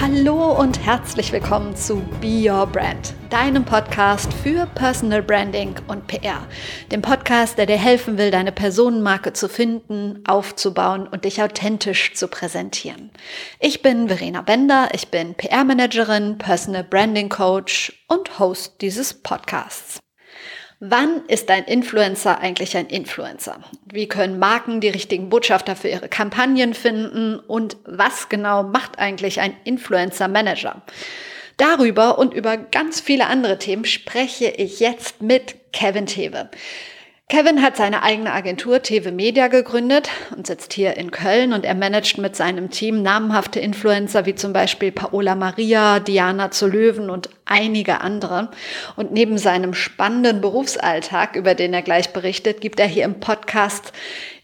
Hallo und herzlich willkommen zu Be Your Brand, deinem Podcast für Personal Branding und PR. Dem Podcast, der dir helfen will, deine Personenmarke zu finden, aufzubauen und dich authentisch zu präsentieren. Ich bin Verena Bender, ich bin PR-Managerin, Personal Branding Coach und Host dieses Podcasts. Wann ist ein Influencer eigentlich ein Influencer? Wie können Marken die richtigen Botschafter für ihre Kampagnen finden? Und was genau macht eigentlich ein Influencer Manager? Darüber und über ganz viele andere Themen spreche ich jetzt mit Kevin Tewe. Kevin hat seine eigene Agentur Teve Media gegründet und sitzt hier in Köln und er managt mit seinem Team namhafte Influencer wie zum Beispiel Paola Maria, Diana zu Löwen und einige andere. Und neben seinem spannenden Berufsalltag, über den er gleich berichtet, gibt er hier im Podcast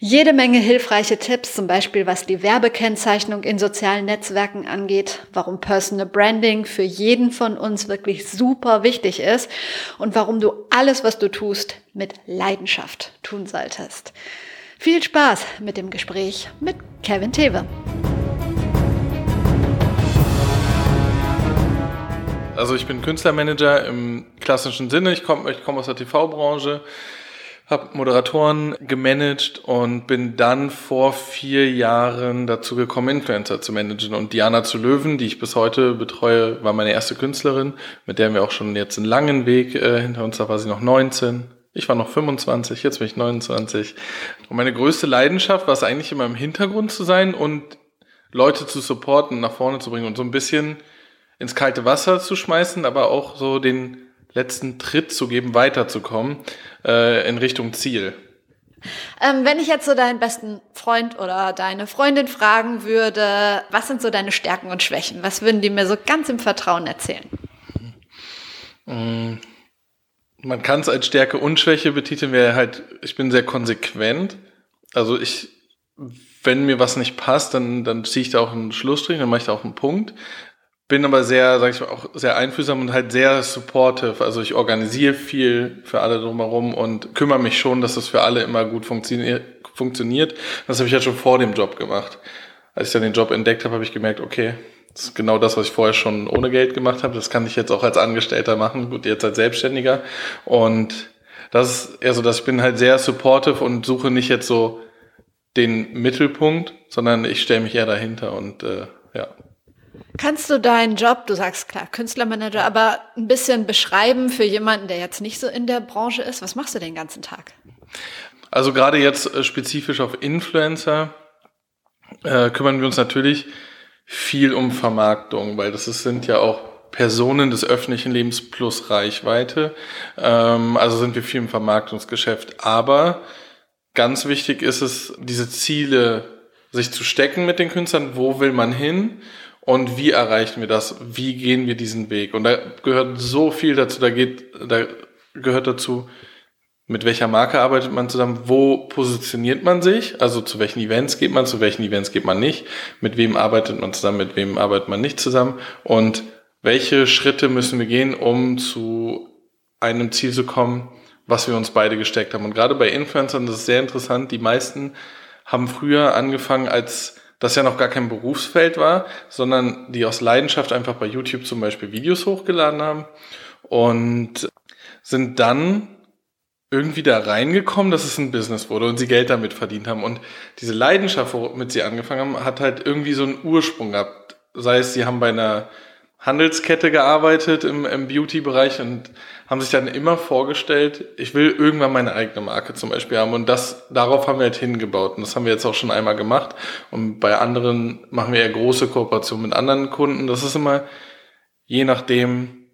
jede Menge hilfreiche Tipps, zum Beispiel was die Werbekennzeichnung in sozialen Netzwerken angeht, warum Personal Branding für jeden von uns wirklich super wichtig ist und warum du alles, was du tust, mit Leidenschaft tun solltest. Viel Spaß mit dem Gespräch mit Kevin Tewe. Also ich bin Künstlermanager im klassischen Sinne. Ich komme ich komm aus der TV-Branche habe Moderatoren gemanagt und bin dann vor vier Jahren dazu gekommen, Influencer zu managen. Und Diana zu Löwen, die ich bis heute betreue, war meine erste Künstlerin, mit der wir auch schon jetzt einen langen Weg äh, hinter uns. Da war sie noch 19. Ich war noch 25, jetzt bin ich 29. Und meine größte Leidenschaft war es eigentlich immer im Hintergrund zu sein und Leute zu supporten, nach vorne zu bringen und so ein bisschen ins kalte Wasser zu schmeißen, aber auch so den letzten Tritt zu geben, weiterzukommen äh, in Richtung Ziel. Ähm, wenn ich jetzt so deinen besten Freund oder deine Freundin fragen würde, was sind so deine Stärken und Schwächen? Was würden die mir so ganz im Vertrauen erzählen? Mm, man kann es als Stärke und Schwäche betiteln, wäre halt, ich bin sehr konsequent. Also ich, wenn mir was nicht passt, dann, dann ziehe ich da auch einen Schlussstrich, dann mache ich da auch einen Punkt bin aber sehr, sag ich mal, auch sehr einfühlsam und halt sehr supportive. Also ich organisiere viel für alle drumherum und kümmere mich schon, dass das für alle immer gut funktioniert. funktioniert. Das habe ich ja schon vor dem Job gemacht. Als ich dann den Job entdeckt habe, habe ich gemerkt, okay, das ist genau das, was ich vorher schon ohne Geld gemacht habe. Das kann ich jetzt auch als Angestellter machen, gut, jetzt als Selbstständiger. Und das ist eher so, dass ich bin halt sehr supportive und suche nicht jetzt so den Mittelpunkt, sondern ich stelle mich eher dahinter und äh, ja. Kannst du deinen Job, du sagst klar, Künstlermanager, aber ein bisschen beschreiben für jemanden, der jetzt nicht so in der Branche ist? Was machst du den ganzen Tag? Also gerade jetzt äh, spezifisch auf Influencer äh, kümmern wir uns natürlich viel um Vermarktung, weil das ist, sind ja auch Personen des öffentlichen Lebens plus Reichweite. Ähm, also sind wir viel im Vermarktungsgeschäft. Aber ganz wichtig ist es, diese Ziele sich zu stecken mit den Künstlern. Wo will man hin? Und wie erreichen wir das? Wie gehen wir diesen Weg? Und da gehört so viel dazu. Da geht, da gehört dazu, mit welcher Marke arbeitet man zusammen? Wo positioniert man sich? Also zu welchen Events geht man? Zu welchen Events geht man nicht? Mit wem arbeitet man zusammen? Mit wem arbeitet man nicht zusammen? Und welche Schritte müssen wir gehen, um zu einem Ziel zu kommen, was wir uns beide gesteckt haben? Und gerade bei Influencern, das ist sehr interessant. Die meisten haben früher angefangen als das ja noch gar kein Berufsfeld war, sondern die aus Leidenschaft einfach bei YouTube zum Beispiel Videos hochgeladen haben und sind dann irgendwie da reingekommen, dass es ein Business wurde und sie Geld damit verdient haben. Und diese Leidenschaft, womit sie angefangen haben, hat halt irgendwie so einen Ursprung gehabt. Sei es, sie haben bei einer Handelskette gearbeitet im, im Beauty-Bereich und haben sich dann immer vorgestellt, ich will irgendwann meine eigene Marke zum Beispiel haben. Und das, darauf haben wir halt hingebaut. Und das haben wir jetzt auch schon einmal gemacht. Und bei anderen machen wir eher große Kooperationen mit anderen Kunden. Das ist immer je nachdem,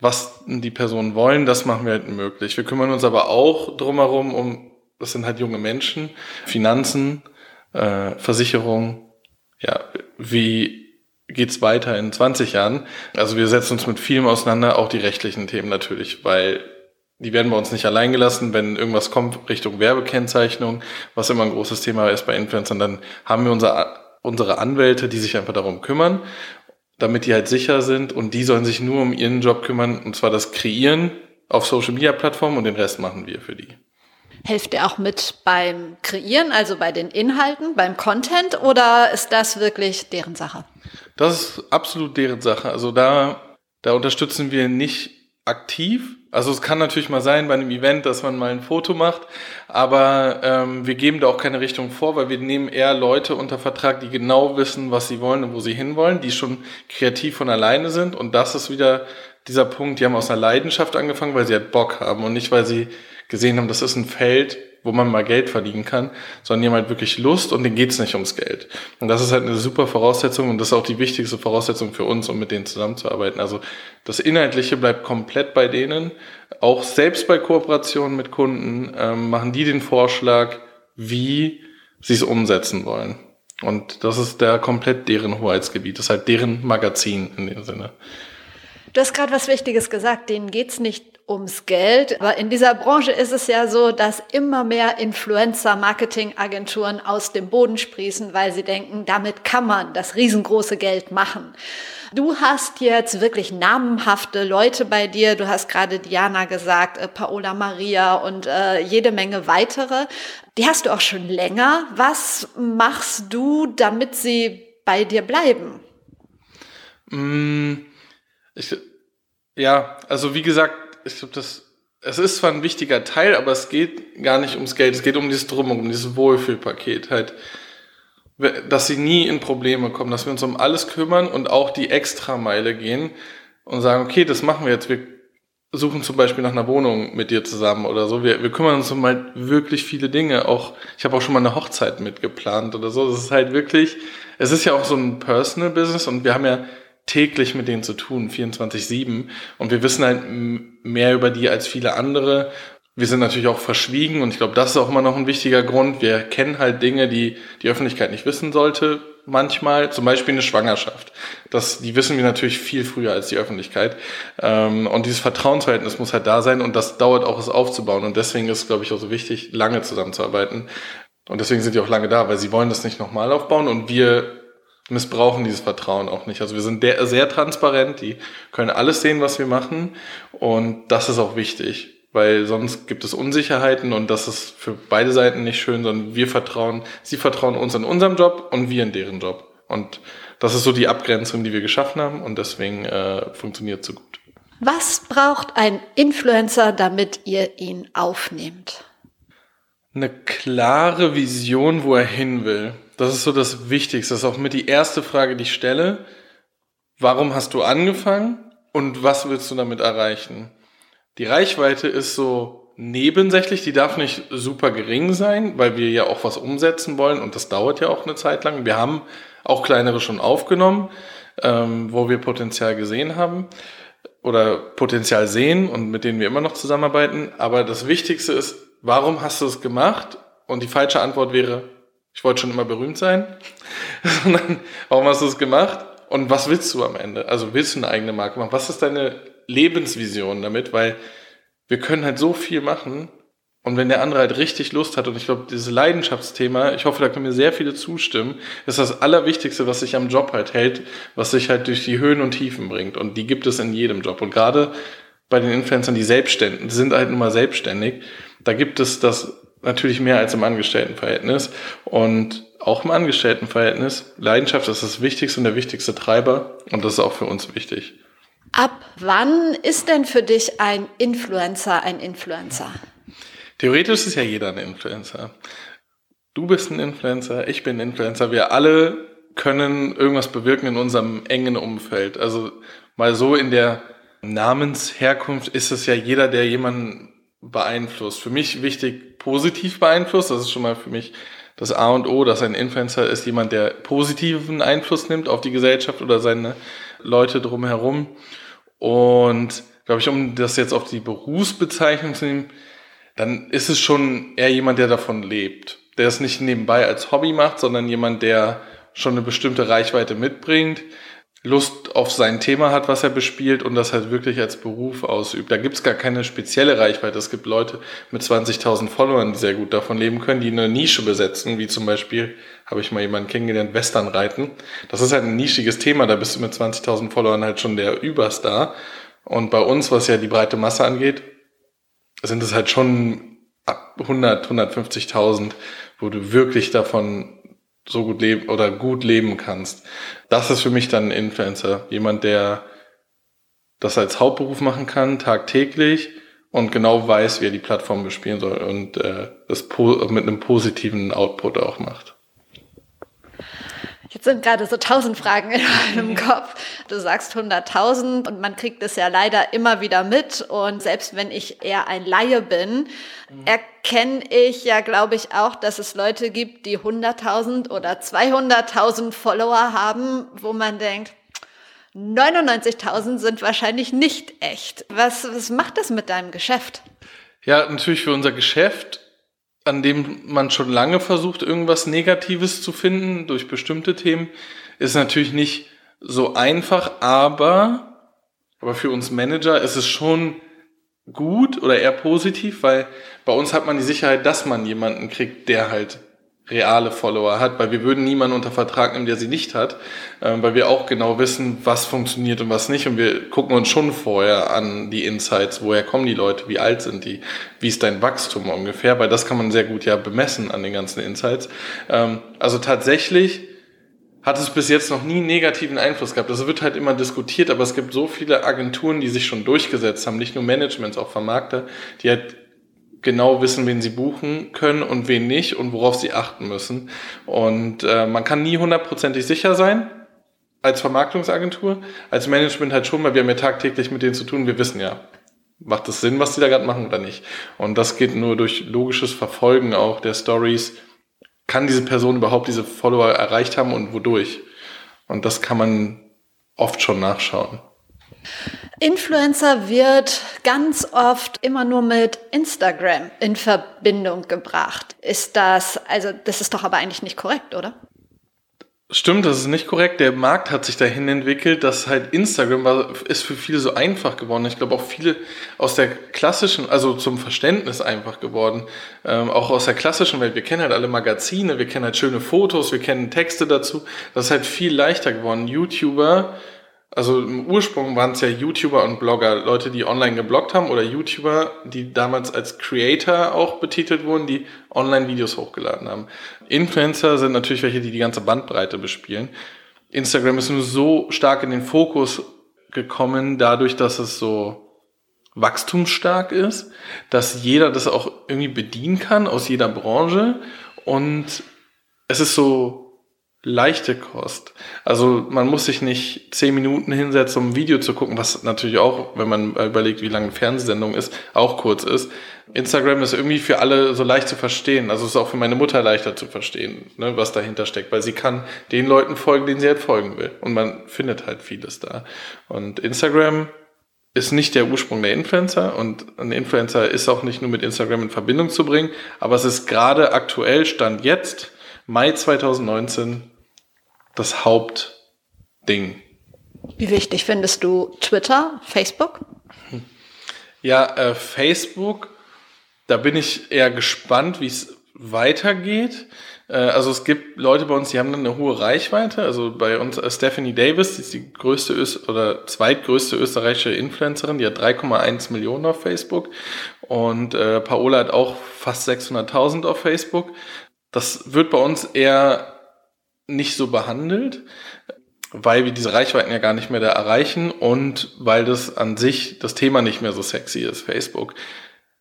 was die Personen wollen, das machen wir halt möglich. Wir kümmern uns aber auch drumherum um, das sind halt junge Menschen, Finanzen, äh, Versicherung, ja, wie geht's weiter in 20 Jahren. Also wir setzen uns mit vielem auseinander, auch die rechtlichen Themen natürlich, weil die werden bei uns nicht allein gelassen. Wenn irgendwas kommt Richtung Werbekennzeichnung, was immer ein großes Thema ist bei Influencern, dann haben wir unsere, unsere Anwälte, die sich einfach darum kümmern. damit die halt sicher sind und die sollen sich nur um ihren Job kümmern und zwar das Kreieren auf Social Media Plattformen und den Rest machen wir für die. Helft ihr auch mit beim Kreieren, also bei den Inhalten, beim Content oder ist das wirklich deren Sache? Das ist absolut deren Sache. Also da, da unterstützen wir nicht aktiv. Also es kann natürlich mal sein bei einem Event, dass man mal ein Foto macht, aber ähm, wir geben da auch keine Richtung vor, weil wir nehmen eher Leute unter Vertrag, die genau wissen, was sie wollen und wo sie hinwollen, die schon kreativ von alleine sind. Und das ist wieder dieser Punkt, die haben aus einer Leidenschaft angefangen, weil sie halt Bock haben und nicht, weil sie gesehen haben, das ist ein Feld, wo man mal Geld verdienen kann, sondern haben halt wirklich Lust und denen geht's nicht ums Geld. Und das ist halt eine super Voraussetzung und das ist auch die wichtigste Voraussetzung für uns, um mit denen zusammenzuarbeiten. Also das Inhaltliche bleibt komplett bei denen. Auch selbst bei Kooperationen mit Kunden ähm, machen die den Vorschlag, wie sie es umsetzen wollen. Und das ist der komplett deren Hoheitsgebiet. Das ist halt deren Magazin in dem Sinne. Du hast gerade was Wichtiges gesagt, denen geht's nicht ums Geld. Aber in dieser Branche ist es ja so, dass immer mehr Influencer-Marketing-Agenturen aus dem Boden sprießen, weil sie denken, damit kann man das riesengroße Geld machen. Du hast jetzt wirklich namenhafte Leute bei dir. Du hast gerade Diana gesagt, äh, Paola Maria und äh, jede Menge weitere. Die hast du auch schon länger. Was machst du, damit sie bei dir bleiben? Mm, ich, ja, also wie gesagt, ich glaube, das, es ist zwar ein wichtiger Teil, aber es geht gar nicht ums Geld, es geht um dieses Drumherum, um dieses Wohlfühlpaket halt. Dass sie nie in Probleme kommen, dass wir uns um alles kümmern und auch die Extrameile gehen und sagen, okay, das machen wir jetzt, wir suchen zum Beispiel nach einer Wohnung mit dir zusammen oder so. Wir, wir kümmern uns um halt wirklich viele Dinge. Auch ich habe auch schon mal eine Hochzeit mitgeplant oder so. Das ist halt wirklich, es ist ja auch so ein Personal Business und wir haben ja täglich mit denen zu tun, 24-7. Und wir wissen halt mehr über die als viele andere. Wir sind natürlich auch verschwiegen und ich glaube, das ist auch immer noch ein wichtiger Grund. Wir kennen halt Dinge, die die Öffentlichkeit nicht wissen sollte. Manchmal, zum Beispiel eine Schwangerschaft. Das, die wissen wir natürlich viel früher als die Öffentlichkeit. Ähm, und dieses Vertrauensverhältnis muss halt da sein und das dauert auch, es aufzubauen. Und deswegen ist glaube ich, auch so wichtig, lange zusammenzuarbeiten. Und deswegen sind die auch lange da, weil sie wollen das nicht nochmal aufbauen und wir missbrauchen dieses Vertrauen auch nicht. Also wir sind sehr transparent, die können alles sehen, was wir machen und das ist auch wichtig, weil sonst gibt es Unsicherheiten und das ist für beide Seiten nicht schön, sondern wir vertrauen, sie vertrauen uns in unserem Job und wir in deren Job und das ist so die Abgrenzung, die wir geschaffen haben und deswegen äh, funktioniert so gut. Was braucht ein Influencer, damit ihr ihn aufnehmt? Eine klare Vision, wo er hin will. Das ist so das Wichtigste. Das ist auch mit die erste Frage, die ich stelle. Warum hast du angefangen und was willst du damit erreichen? Die Reichweite ist so nebensächlich, die darf nicht super gering sein, weil wir ja auch was umsetzen wollen und das dauert ja auch eine Zeit lang. Wir haben auch kleinere schon aufgenommen, ähm, wo wir Potenzial gesehen haben oder Potenzial sehen und mit denen wir immer noch zusammenarbeiten. Aber das Wichtigste ist, warum hast du es gemacht? Und die falsche Antwort wäre, ich wollte schon immer berühmt sein, sondern warum hast du es gemacht und was willst du am Ende? Also willst du eine eigene Marke machen? Was ist deine Lebensvision damit? Weil wir können halt so viel machen und wenn der andere halt richtig Lust hat und ich glaube, dieses Leidenschaftsthema, ich hoffe, da können mir sehr viele zustimmen, ist das Allerwichtigste, was sich am Job halt hält, was sich halt durch die Höhen und Tiefen bringt und die gibt es in jedem Job und gerade bei den Influencern, die selbstständig sind halt nun mal selbstständig, da gibt es das natürlich mehr als im Angestelltenverhältnis. Und auch im Angestelltenverhältnis, Leidenschaft ist das Wichtigste und der wichtigste Treiber. Und das ist auch für uns wichtig. Ab wann ist denn für dich ein Influencer ein Influencer? Theoretisch ist ja jeder ein Influencer. Du bist ein Influencer, ich bin ein Influencer. Wir alle können irgendwas bewirken in unserem engen Umfeld. Also mal so in der Namensherkunft ist es ja jeder, der jemanden beeinflusst. Für mich wichtig, positiv beeinflusst. Das ist schon mal für mich das A und O, dass ein Influencer ist jemand, der positiven Einfluss nimmt auf die Gesellschaft oder seine Leute drumherum. Und glaube ich, um das jetzt auf die Berufsbezeichnung zu nehmen, dann ist es schon eher jemand, der davon lebt. Der es nicht nebenbei als Hobby macht, sondern jemand, der schon eine bestimmte Reichweite mitbringt. Lust auf sein Thema hat, was er bespielt und das halt wirklich als Beruf ausübt. Da gibt's gar keine spezielle Reichweite. Es gibt Leute mit 20.000 Followern, die sehr gut davon leben können, die eine Nische besetzen, wie zum Beispiel, habe ich mal jemanden kennengelernt, Westernreiten. Das ist halt ein nischiges Thema, da bist du mit 20.000 Followern halt schon der Überstar. Und bei uns, was ja die breite Masse angeht, sind es halt schon ab 100, 150.000, wo du wirklich davon so gut leben oder gut leben kannst. Das ist für mich dann ein Influencer. Jemand, der das als Hauptberuf machen kann, tagtäglich und genau weiß, wie er die Plattform bespielen soll und äh, das mit einem positiven Output auch macht. Jetzt sind gerade so tausend Fragen in meinem Kopf. Du sagst 100.000 und man kriegt es ja leider immer wieder mit. Und selbst wenn ich eher ein Laie bin, erkenne ich ja, glaube ich, auch, dass es Leute gibt, die 100.000 oder 200.000 Follower haben, wo man denkt, 99.000 sind wahrscheinlich nicht echt. Was, was macht das mit deinem Geschäft? Ja, natürlich für unser Geschäft an dem man schon lange versucht, irgendwas Negatives zu finden durch bestimmte Themen, ist natürlich nicht so einfach, aber, aber für uns Manager ist es schon gut oder eher positiv, weil bei uns hat man die Sicherheit, dass man jemanden kriegt, der halt reale Follower hat, weil wir würden niemanden unter Vertrag nehmen, der sie nicht hat, äh, weil wir auch genau wissen, was funktioniert und was nicht und wir gucken uns schon vorher an die Insights, woher kommen die Leute, wie alt sind die, wie ist dein Wachstum ungefähr, weil das kann man sehr gut ja bemessen an den ganzen Insights. Ähm, also tatsächlich hat es bis jetzt noch nie negativen Einfluss gehabt. Das wird halt immer diskutiert, aber es gibt so viele Agenturen, die sich schon durchgesetzt haben, nicht nur Managements, auch Vermarkter, die halt genau wissen, wen sie buchen können und wen nicht und worauf sie achten müssen. Und äh, man kann nie hundertprozentig sicher sein als Vermarktungsagentur, als Management halt schon, weil wir haben ja tagtäglich mit denen zu tun. Wir wissen ja, macht es Sinn, was die da gerade machen oder nicht. Und das geht nur durch logisches Verfolgen auch der Stories. Kann diese Person überhaupt diese Follower erreicht haben und wodurch? Und das kann man oft schon nachschauen. Influencer wird ganz oft immer nur mit Instagram in Verbindung gebracht. Ist das, also das ist doch aber eigentlich nicht korrekt, oder? Stimmt, das ist nicht korrekt. Der Markt hat sich dahin entwickelt, dass halt Instagram war, ist für viele so einfach geworden. Ich glaube auch viele aus der klassischen, also zum Verständnis einfach geworden. Ähm, auch aus der klassischen Welt. Wir kennen halt alle Magazine, wir kennen halt schöne Fotos, wir kennen Texte dazu. Das ist halt viel leichter geworden. YouTuber also im Ursprung waren es ja YouTuber und Blogger, Leute, die online gebloggt haben oder YouTuber, die damals als Creator auch betitelt wurden, die online Videos hochgeladen haben. Influencer sind natürlich welche, die die ganze Bandbreite bespielen. Instagram ist nur so stark in den Fokus gekommen, dadurch, dass es so wachstumsstark ist, dass jeder das auch irgendwie bedienen kann aus jeder Branche und es ist so leichte Kost. Also man muss sich nicht zehn Minuten hinsetzen, um ein Video zu gucken, was natürlich auch, wenn man überlegt, wie lange eine Fernsehsendung ist, auch kurz ist. Instagram ist irgendwie für alle so leicht zu verstehen. Also es ist auch für meine Mutter leichter zu verstehen, ne, was dahinter steckt, weil sie kann den Leuten folgen, denen sie halt folgen will. Und man findet halt vieles da. Und Instagram ist nicht der Ursprung der Influencer und ein Influencer ist auch nicht nur mit Instagram in Verbindung zu bringen, aber es ist gerade aktuell, Stand jetzt, Mai 2019, das Hauptding. Wie wichtig findest du Twitter, Facebook? Ja, äh, Facebook, da bin ich eher gespannt, wie es weitergeht. Äh, also es gibt Leute bei uns, die haben dann eine hohe Reichweite. Also bei uns äh, Stephanie Davis, die ist die größte Öst oder zweitgrößte österreichische Influencerin, die hat 3,1 Millionen auf Facebook. Und äh, Paola hat auch fast 600.000 auf Facebook. Das wird bei uns eher nicht so behandelt, weil wir diese Reichweiten ja gar nicht mehr da erreichen und weil das an sich das Thema nicht mehr so sexy ist, Facebook.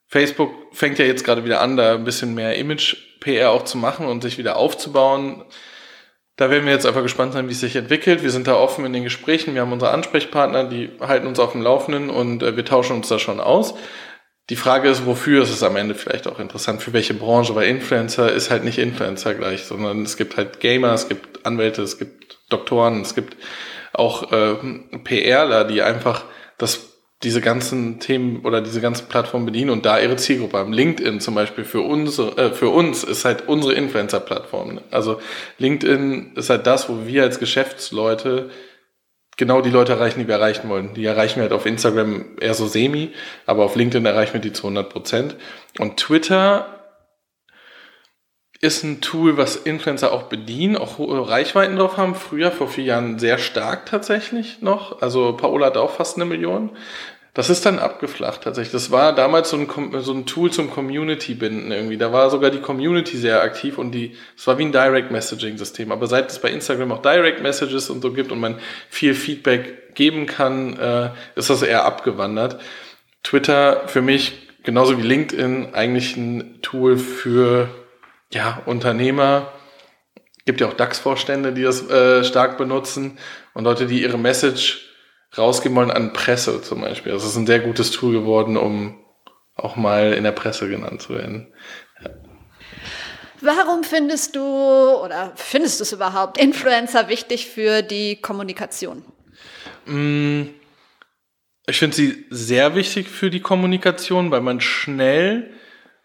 Facebook fängt ja jetzt gerade wieder an, da ein bisschen mehr Image-PR auch zu machen und sich wieder aufzubauen. Da werden wir jetzt einfach gespannt sein, wie es sich entwickelt. Wir sind da offen in den Gesprächen. Wir haben unsere Ansprechpartner, die halten uns auf dem Laufenden und äh, wir tauschen uns da schon aus. Die Frage ist, wofür ist es am Ende vielleicht auch interessant, für welche Branche, weil Influencer ist halt nicht Influencer gleich, sondern es gibt halt Gamer, es gibt Anwälte, es gibt Doktoren, es gibt auch äh, PRler, die einfach das diese ganzen Themen oder diese ganzen Plattformen bedienen und da ihre Zielgruppe haben. LinkedIn zum Beispiel für uns, äh, für uns ist halt unsere Influencer-Plattform. Also LinkedIn ist halt das, wo wir als Geschäftsleute genau die Leute erreichen, die wir erreichen wollen. Die erreichen wir halt auf Instagram eher so semi, aber auf LinkedIn erreichen wir die zu 100 Prozent. Und Twitter ist ein Tool, was Influencer auch bedienen, auch hohe Reichweiten drauf haben. Früher, vor vier Jahren, sehr stark tatsächlich noch. Also Paola hat auch fast eine Million. Das ist dann abgeflacht tatsächlich. Das war damals so ein, so ein Tool zum Community-Binden irgendwie. Da war sogar die Community sehr aktiv und die, es war wie ein Direct-Messaging-System. Aber seit es bei Instagram auch Direct-Messages und so gibt und man viel Feedback geben kann, äh, ist das eher abgewandert. Twitter für mich, genauso wie LinkedIn, eigentlich ein Tool für ja, Unternehmer, gibt ja auch DAX-Vorstände, die das äh, stark benutzen und Leute, die ihre Message rausgeben wollen an Presse zum Beispiel. Das ist ein sehr gutes Tool geworden, um auch mal in der Presse genannt zu werden. Ja. Warum findest du oder findest du es überhaupt Influencer wichtig für die Kommunikation? Mm, ich finde sie sehr wichtig für die Kommunikation, weil man schnell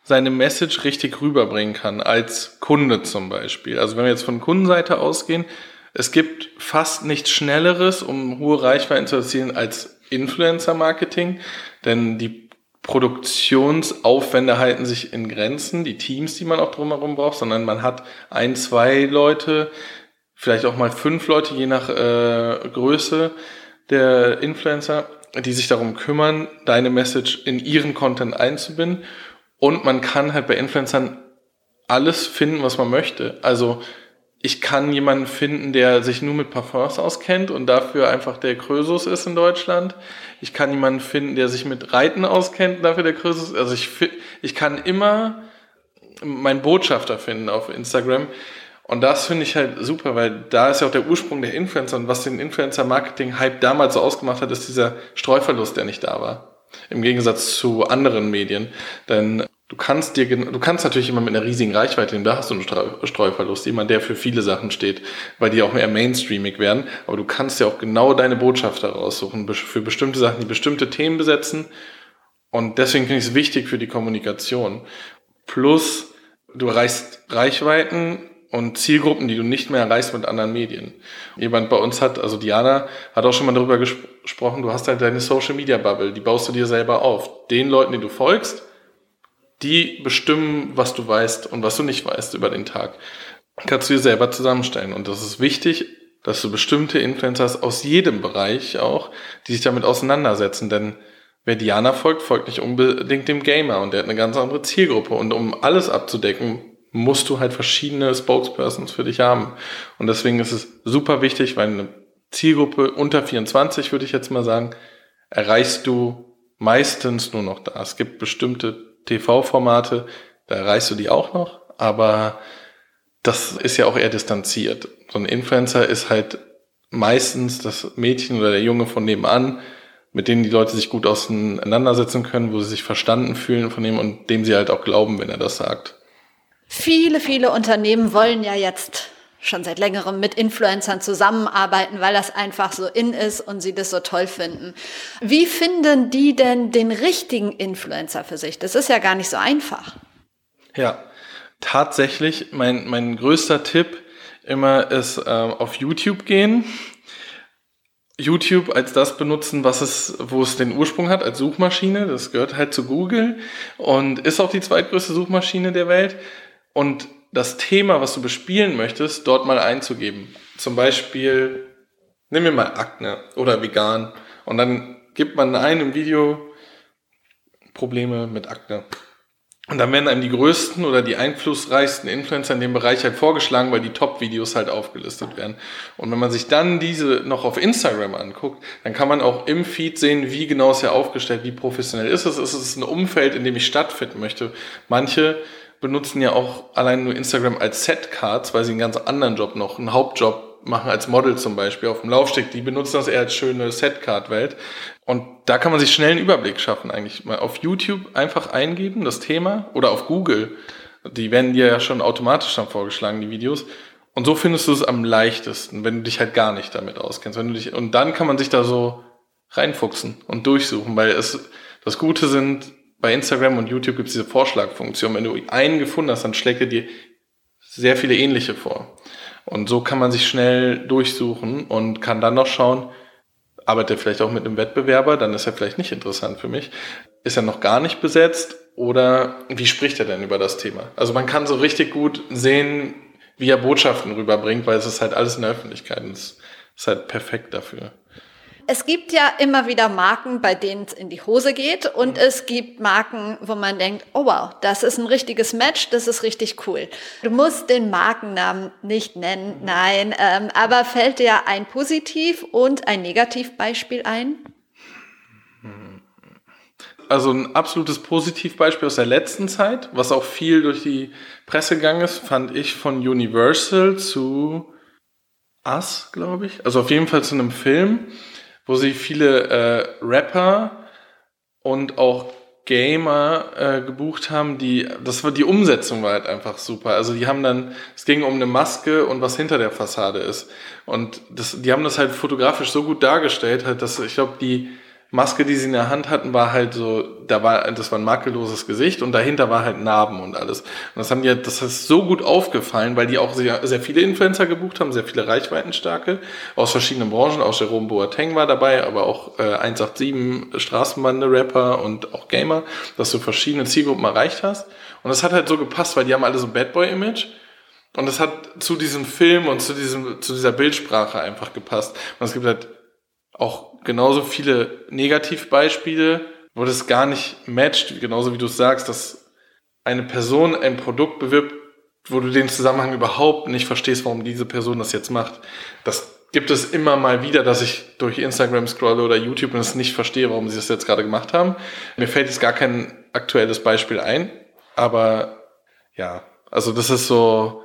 seine Message richtig rüberbringen kann, als Kunde zum Beispiel. Also wenn wir jetzt von Kundenseite ausgehen, es gibt fast nichts Schnelleres, um hohe Reichweiten zu erzielen, als Influencer-Marketing, denn die Produktionsaufwände halten sich in Grenzen, die Teams, die man auch drumherum braucht, sondern man hat ein, zwei Leute, vielleicht auch mal fünf Leute, je nach äh, Größe der Influencer, die sich darum kümmern, deine Message in ihren Content einzubinden und man kann halt bei Influencern alles finden, was man möchte. Also ich kann jemanden finden, der sich nur mit Parfums auskennt und dafür einfach der Krösus ist in Deutschland. Ich kann jemanden finden, der sich mit Reiten auskennt und dafür der Krösus ist. Also ich, ich kann immer meinen Botschafter finden auf Instagram. Und das finde ich halt super, weil da ist ja auch der Ursprung der Influencer und was den Influencer-Marketing-Hype damals so ausgemacht hat, ist dieser Streuverlust, der nicht da war. Im Gegensatz zu anderen Medien. Denn Du kannst dir, du kannst natürlich immer mit einer riesigen Reichweite da hast du einen Streuverlust, jemand, der für viele Sachen steht, weil die auch mehr mainstreamig werden, aber du kannst ja auch genau deine Botschafter raussuchen, für bestimmte Sachen, die bestimmte Themen besetzen und deswegen finde ich es wichtig für die Kommunikation. Plus, du erreichst Reichweiten und Zielgruppen, die du nicht mehr erreichst mit anderen Medien. Jemand bei uns hat, also Diana, hat auch schon mal darüber gesprochen, du hast halt deine Social Media Bubble, die baust du dir selber auf. Den Leuten, die du folgst, die bestimmen, was du weißt und was du nicht weißt über den Tag. Kannst du dir selber zusammenstellen. Und das ist wichtig, dass du bestimmte Influencers aus jedem Bereich auch, die sich damit auseinandersetzen. Denn wer Diana folgt, folgt nicht unbedingt dem Gamer und der hat eine ganz andere Zielgruppe. Und um alles abzudecken, musst du halt verschiedene Spokespersons für dich haben. Und deswegen ist es super wichtig, weil eine Zielgruppe unter 24, würde ich jetzt mal sagen, erreichst du meistens nur noch da. Es gibt bestimmte TV-Formate, da erreichst du die auch noch, aber das ist ja auch eher distanziert. So ein Influencer ist halt meistens das Mädchen oder der Junge von nebenan, mit denen die Leute sich gut auseinandersetzen können, wo sie sich verstanden fühlen von ihm und dem sie halt auch glauben, wenn er das sagt. Viele, viele Unternehmen wollen ja jetzt schon seit längerem mit Influencern zusammenarbeiten, weil das einfach so in ist und sie das so toll finden. Wie finden die denn den richtigen Influencer für sich? Das ist ja gar nicht so einfach. Ja, tatsächlich, mein, mein größter Tipp immer ist äh, auf YouTube gehen. YouTube als das benutzen, was es, wo es den Ursprung hat, als Suchmaschine. Das gehört halt zu Google und ist auch die zweitgrößte Suchmaschine der Welt. Und das Thema, was du bespielen möchtest, dort mal einzugeben. Zum Beispiel, nimm mir mal Akne oder vegan und dann gibt man ein im Video Probleme mit Akne. Und dann werden einem die größten oder die einflussreichsten Influencer in dem Bereich halt vorgeschlagen, weil die Top-Videos halt aufgelistet werden. Und wenn man sich dann diese noch auf Instagram anguckt, dann kann man auch im Feed sehen, wie genau ist er aufgestellt, wie professionell ist es. Ist es ein Umfeld, in dem ich stattfinden möchte? Manche benutzen ja auch allein nur Instagram als Setcards, weil sie einen ganz anderen Job noch, einen Hauptjob machen als Model zum Beispiel auf dem Laufsteg. Die benutzen das eher als schöne Setcard-Welt. Und da kann man sich schnell einen Überblick schaffen eigentlich. Mal auf YouTube einfach eingeben, das Thema, oder auf Google. Die werden dir ja schon automatisch dann vorgeschlagen, die Videos. Und so findest du es am leichtesten, wenn du dich halt gar nicht damit auskennst. Wenn du dich, und dann kann man sich da so reinfuchsen und durchsuchen, weil es, das Gute sind, bei Instagram und YouTube gibt es diese Vorschlagfunktion. Wenn du einen gefunden hast, dann schlägt er dir sehr viele ähnliche vor. Und so kann man sich schnell durchsuchen und kann dann noch schauen, arbeitet er vielleicht auch mit einem Wettbewerber, dann ist er vielleicht nicht interessant für mich. Ist er noch gar nicht besetzt oder wie spricht er denn über das Thema? Also man kann so richtig gut sehen, wie er Botschaften rüberbringt, weil es ist halt alles in der Öffentlichkeit und es ist halt perfekt dafür. Es gibt ja immer wieder Marken, bei denen es in die Hose geht und es gibt Marken, wo man denkt, oh wow, das ist ein richtiges Match, das ist richtig cool. Du musst den Markennamen nicht nennen, nein, ähm, aber fällt dir ein Positiv- und ein Negativbeispiel ein? Also ein absolutes Positivbeispiel aus der letzten Zeit, was auch viel durch die Presse gegangen ist, fand ich von Universal zu Us, glaube ich. Also auf jeden Fall zu einem Film wo sie viele äh, Rapper und auch Gamer äh, gebucht haben, die, das war die Umsetzung war halt einfach super. Also die haben dann, es ging um eine Maske und was hinter der Fassade ist. Und das, die haben das halt fotografisch so gut dargestellt, halt, dass ich glaube, die Maske, die sie in der Hand hatten, war halt so, da war, das war ein makelloses Gesicht und dahinter war halt Narben und alles. Und das haben die, das ist so gut aufgefallen, weil die auch sehr, sehr viele Influencer gebucht haben, sehr viele Reichweitenstarke aus verschiedenen Branchen. Auch Jerome Boateng war dabei, aber auch äh, 187 Straßenbande-Rapper und auch Gamer, dass du verschiedene Zielgruppen erreicht hast. Und das hat halt so gepasst, weil die haben alle so Bad Boy-Image. Und das hat zu diesem Film und zu diesem, zu dieser Bildsprache einfach gepasst. Und es gibt halt auch genauso viele Negativbeispiele, wo das gar nicht matcht, genauso wie du es sagst, dass eine Person ein Produkt bewirbt, wo du den Zusammenhang überhaupt nicht verstehst, warum diese Person das jetzt macht. Das gibt es immer mal wieder, dass ich durch Instagram scrolle oder YouTube und es nicht verstehe, warum sie das jetzt gerade gemacht haben. Mir fällt jetzt gar kein aktuelles Beispiel ein, aber ja, also das ist so,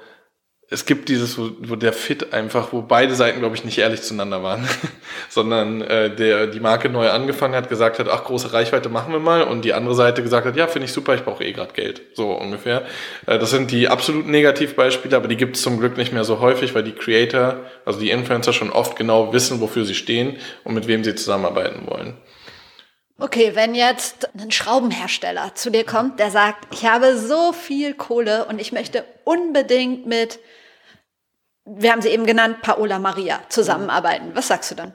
es gibt dieses, wo, wo der Fit einfach, wo beide Seiten, glaube ich, nicht ehrlich zueinander waren, sondern äh, der die Marke neu angefangen hat, gesagt hat, ach, große Reichweite machen wir mal und die andere Seite gesagt hat, ja, finde ich super, ich brauche eh gerade Geld, so ungefähr. Äh, das sind die absoluten Negativbeispiele, aber die gibt es zum Glück nicht mehr so häufig, weil die Creator, also die Influencer schon oft genau wissen, wofür sie stehen und mit wem sie zusammenarbeiten wollen. Okay, wenn jetzt ein Schraubenhersteller zu dir kommt, der sagt, ich habe so viel Kohle und ich möchte unbedingt mit wir haben sie eben genannt, Paola Maria, zusammenarbeiten. Was sagst du dann?